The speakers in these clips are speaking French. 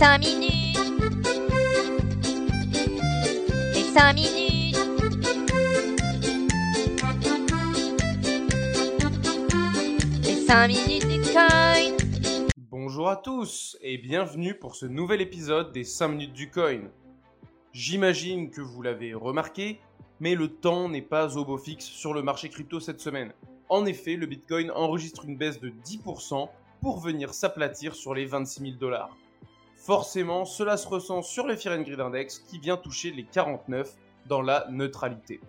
5 minutes. Les 5 minutes. Les 5 minutes du coin. Bonjour à tous et bienvenue pour ce nouvel épisode des 5 minutes du coin. J'imagine que vous l'avez remarqué, mais le temps n'est pas au beau fixe sur le marché crypto cette semaine. En effet, le Bitcoin enregistre une baisse de 10% pour venir s'aplatir sur les 26 000 dollars. Forcément, cela se ressent sur le Fear and Grid Index qui vient toucher les 49 dans la neutralité.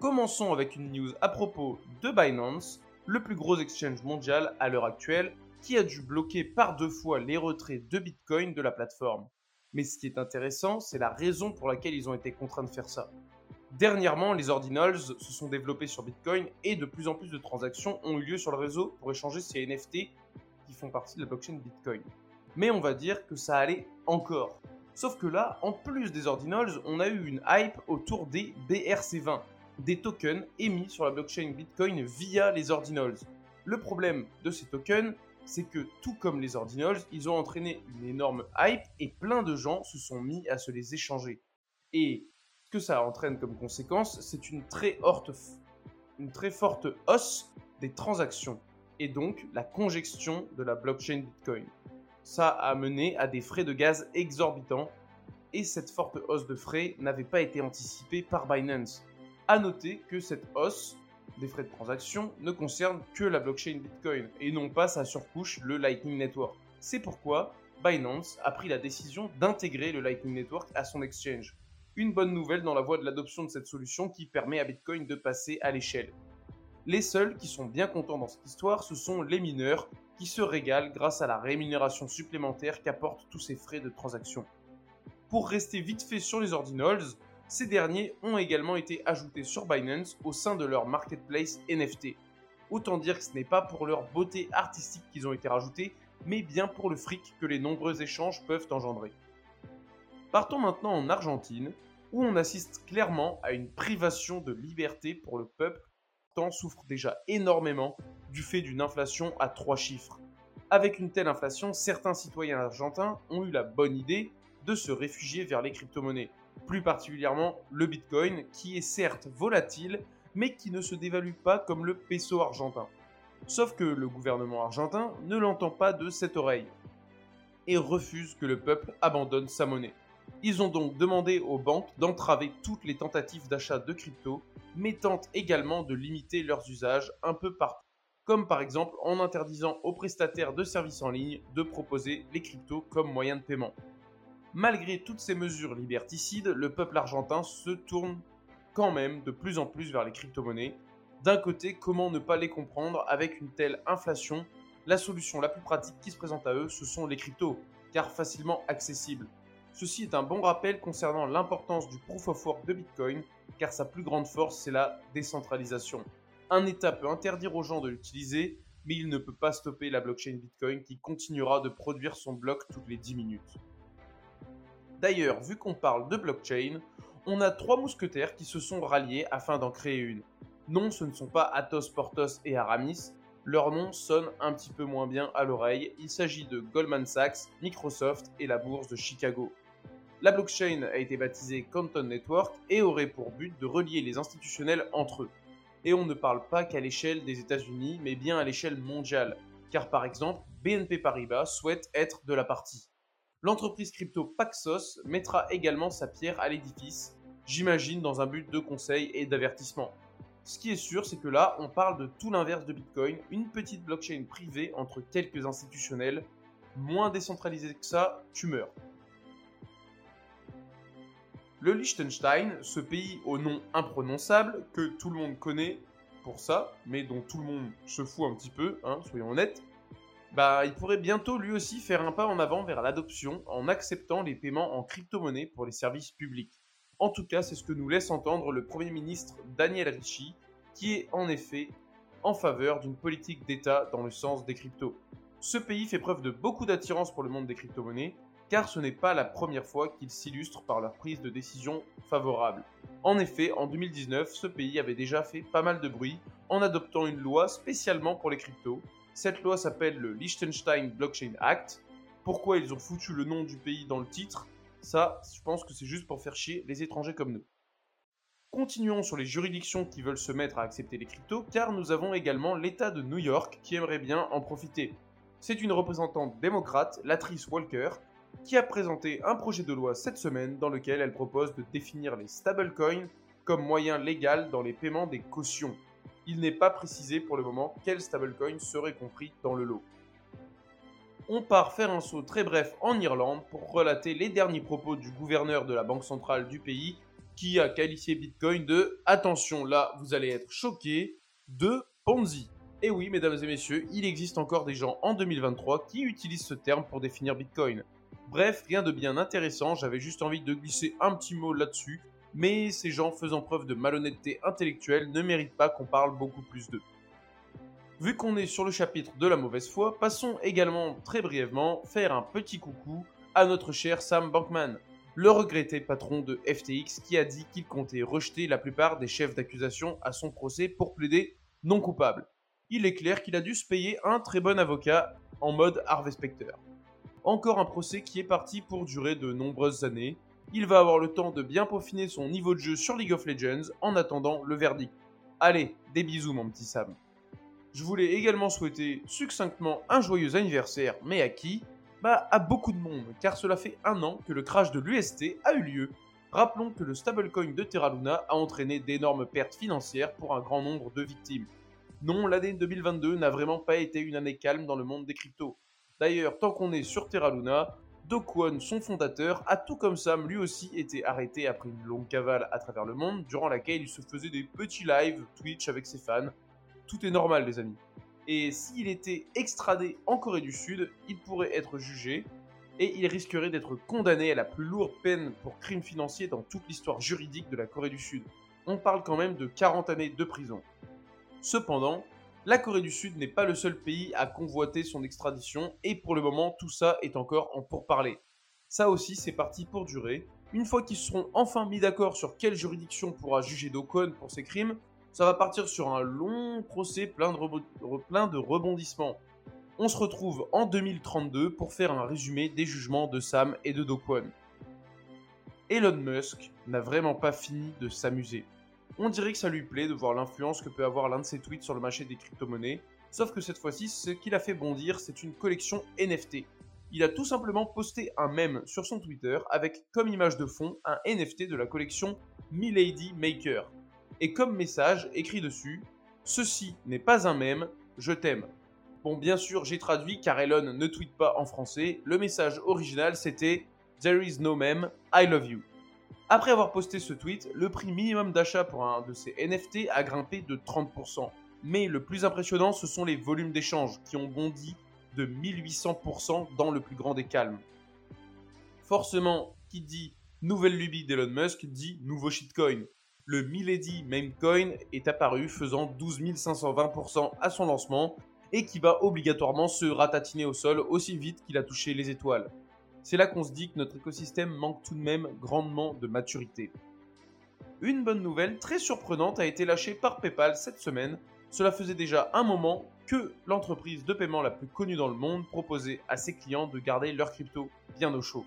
Commençons avec une news à propos de Binance, le plus gros exchange mondial à l'heure actuelle, qui a dû bloquer par deux fois les retraits de Bitcoin de la plateforme. Mais ce qui est intéressant, c'est la raison pour laquelle ils ont été contraints de faire ça. Dernièrement, les ordinals se sont développés sur Bitcoin et de plus en plus de transactions ont eu lieu sur le réseau pour échanger ces NFT qui font partie de la blockchain Bitcoin. Mais on va dire que ça allait encore. Sauf que là, en plus des ordinals, on a eu une hype autour des BRC20, des tokens émis sur la blockchain Bitcoin via les ordinals. Le problème de ces tokens, c'est que tout comme les ordinals, ils ont entraîné une énorme hype et plein de gens se sont mis à se les échanger. Et que ça entraîne comme conséquence, c'est une très forte hausse des transactions et donc la congestion de la blockchain Bitcoin. Ça a mené à des frais de gaz exorbitants et cette forte hausse de frais n'avait pas été anticipée par Binance. A noter que cette hausse des frais de transaction ne concerne que la blockchain Bitcoin et non pas sa surcouche, le Lightning Network. C'est pourquoi Binance a pris la décision d'intégrer le Lightning Network à son exchange. Une bonne nouvelle dans la voie de l'adoption de cette solution qui permet à Bitcoin de passer à l'échelle. Les seuls qui sont bien contents dans cette histoire, ce sont les mineurs qui se régalent grâce à la rémunération supplémentaire qu'apportent tous ces frais de transaction. Pour rester vite fait sur les ordinals, ces derniers ont également été ajoutés sur Binance au sein de leur marketplace NFT. Autant dire que ce n'est pas pour leur beauté artistique qu'ils ont été rajoutés, mais bien pour le fric que les nombreux échanges peuvent engendrer. Partons maintenant en Argentine, où on assiste clairement à une privation de liberté pour le peuple souffre déjà énormément du fait d'une inflation à trois chiffres. Avec une telle inflation, certains citoyens argentins ont eu la bonne idée de se réfugier vers les crypto-monnaies, plus particulièrement le Bitcoin, qui est certes volatile, mais qui ne se dévalue pas comme le peso argentin. Sauf que le gouvernement argentin ne l'entend pas de cette oreille et refuse que le peuple abandonne sa monnaie. Ils ont donc demandé aux banques d'entraver toutes les tentatives d'achat de crypto mais tentent également de limiter leurs usages un peu partout, comme par exemple en interdisant aux prestataires de services en ligne de proposer les cryptos comme moyen de paiement. Malgré toutes ces mesures liberticides, le peuple argentin se tourne quand même de plus en plus vers les crypto-monnaies. D'un côté, comment ne pas les comprendre avec une telle inflation? La solution la plus pratique qui se présente à eux, ce sont les cryptos, car facilement accessibles. Ceci est un bon rappel concernant l'importance du proof of work de Bitcoin, car sa plus grande force, c'est la décentralisation. Un État peut interdire aux gens de l'utiliser, mais il ne peut pas stopper la blockchain Bitcoin qui continuera de produire son bloc toutes les 10 minutes. D'ailleurs, vu qu'on parle de blockchain, on a trois mousquetaires qui se sont ralliés afin d'en créer une. Non, ce ne sont pas Athos, Porthos et Aramis, leur nom sonne un petit peu moins bien à l'oreille, il s'agit de Goldman Sachs, Microsoft et la bourse de Chicago. La blockchain a été baptisée Canton Network et aurait pour but de relier les institutionnels entre eux. Et on ne parle pas qu'à l'échelle des États-Unis, mais bien à l'échelle mondiale, car par exemple, BNP Paribas souhaite être de la partie. L'entreprise crypto Paxos mettra également sa pierre à l'édifice, j'imagine dans un but de conseil et d'avertissement. Ce qui est sûr, c'est que là, on parle de tout l'inverse de Bitcoin, une petite blockchain privée entre quelques institutionnels. Moins décentralisé que ça, tu meurs. Le Liechtenstein, ce pays au nom imprononçable que tout le monde connaît pour ça, mais dont tout le monde se fout un petit peu, hein, soyons honnêtes, bah, il pourrait bientôt lui aussi faire un pas en avant vers l'adoption en acceptant les paiements en crypto-monnaie pour les services publics. En tout cas, c'est ce que nous laisse entendre le Premier ministre Daniel Ricci, qui est en effet en faveur d'une politique d'État dans le sens des cryptos. Ce pays fait preuve de beaucoup d'attirance pour le monde des crypto-monnaies, car ce n'est pas la première fois qu'ils s'illustrent par leur prise de décision favorable. En effet, en 2019, ce pays avait déjà fait pas mal de bruit en adoptant une loi spécialement pour les cryptos. Cette loi s'appelle le Liechtenstein Blockchain Act, Pourquoi ils ont foutu le nom du pays dans le titre? Ça, je pense que c'est juste pour faire chier les étrangers comme nous. Continuons sur les juridictions qui veulent se mettre à accepter les cryptos, car nous avons également l'État de New York qui aimerait bien en profiter. C'est une représentante démocrate, Latrice Walker, qui a présenté un projet de loi cette semaine dans lequel elle propose de définir les stablecoins comme moyen légal dans les paiements des cautions. Il n'est pas précisé pour le moment quel stablecoin serait compris dans le lot. On part faire un saut très bref en Irlande pour relater les derniers propos du gouverneur de la banque centrale du pays qui a qualifié Bitcoin de, attention là, vous allez être choqués, de Ponzi. Et oui, mesdames et messieurs, il existe encore des gens en 2023 qui utilisent ce terme pour définir Bitcoin. Bref, rien de bien intéressant, j'avais juste envie de glisser un petit mot là-dessus, mais ces gens faisant preuve de malhonnêteté intellectuelle ne méritent pas qu'on parle beaucoup plus d'eux. Vu qu'on est sur le chapitre de la mauvaise foi, passons également très brièvement faire un petit coucou à notre cher Sam Bankman le regretté patron de FTX qui a dit qu'il comptait rejeter la plupart des chefs d'accusation à son procès pour plaider non coupable. Il est clair qu'il a dû se payer un très bon avocat en mode Harvey Specter. Encore un procès qui est parti pour durer de nombreuses années. Il va avoir le temps de bien peaufiner son niveau de jeu sur League of Legends en attendant le verdict. Allez, des bisous mon petit Sam. Je voulais également souhaiter succinctement un joyeux anniversaire, mais à qui? Bah, à beaucoup de monde, car cela fait un an que le crash de l'UST a eu lieu. Rappelons que le stablecoin de Terra Luna a entraîné d'énormes pertes financières pour un grand nombre de victimes. Non, l'année 2022 n'a vraiment pas été une année calme dans le monde des cryptos. D'ailleurs, tant qu'on est sur Terra Luna, Dokwon, son fondateur, a tout comme Sam lui aussi été arrêté après une longue cavale à travers le monde, durant laquelle il se faisait des petits lives Twitch avec ses fans. Tout est normal les amis et s'il était extradé en Corée du Sud, il pourrait être jugé et il risquerait d'être condamné à la plus lourde peine pour crime financier dans toute l'histoire juridique de la Corée du Sud. On parle quand même de 40 années de prison. Cependant, la Corée du Sud n'est pas le seul pays à convoiter son extradition et pour le moment tout ça est encore en pourparlers. Ça aussi c'est parti pour durer. Une fois qu'ils seront enfin mis d'accord sur quelle juridiction pourra juger Dokon pour ses crimes, ça va partir sur un long procès plein de, de rebondissements. On se retrouve en 2032 pour faire un résumé des jugements de Sam et de Dokwon. Elon Musk n'a vraiment pas fini de s'amuser. On dirait que ça lui plaît de voir l'influence que peut avoir l'un de ses tweets sur le marché des crypto-monnaies, sauf que cette fois-ci, ce qui l'a fait bondir, c'est une collection NFT. Il a tout simplement posté un mème sur son Twitter avec comme image de fond un NFT de la collection Milady Maker et comme message écrit dessus Ceci n'est pas un mème, je t'aime. Bon, bien sûr, j'ai traduit car Elon ne tweet pas en français. Le message original c'était There is no meme, I love you. Après avoir posté ce tweet, le prix minimum d'achat pour un de ces NFT a grimpé de 30%. Mais le plus impressionnant, ce sont les volumes d'échange qui ont bondi de 1800% dans le plus grand des calmes. Forcément, qui dit nouvelle lubie d'Elon Musk dit nouveau shitcoin le Milady Meme Coin est apparu faisant 12 520% à son lancement et qui va obligatoirement se ratatiner au sol aussi vite qu'il a touché les étoiles. C'est là qu'on se dit que notre écosystème manque tout de même grandement de maturité. Une bonne nouvelle très surprenante a été lâchée par PayPal cette semaine. Cela faisait déjà un moment que l'entreprise de paiement la plus connue dans le monde proposait à ses clients de garder leur crypto bien au chaud,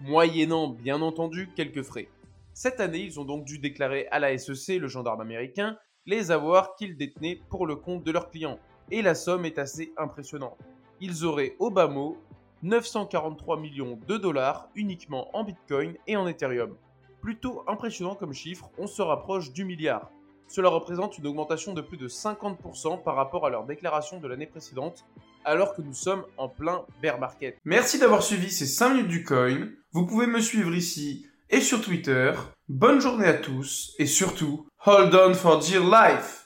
moyennant bien entendu quelques frais. Cette année, ils ont donc dû déclarer à la SEC, le gendarme américain, les avoirs qu'ils détenaient pour le compte de leurs clients. Et la somme est assez impressionnante. Ils auraient au bas mot 943 millions de dollars uniquement en Bitcoin et en Ethereum. Plutôt impressionnant comme chiffre, on se rapproche du milliard. Cela représente une augmentation de plus de 50% par rapport à leur déclaration de l'année précédente, alors que nous sommes en plein bear market. Merci d'avoir suivi ces 5 minutes du coin. Vous pouvez me suivre ici et sur Twitter. Bonne journée à tous et surtout, hold on for dear life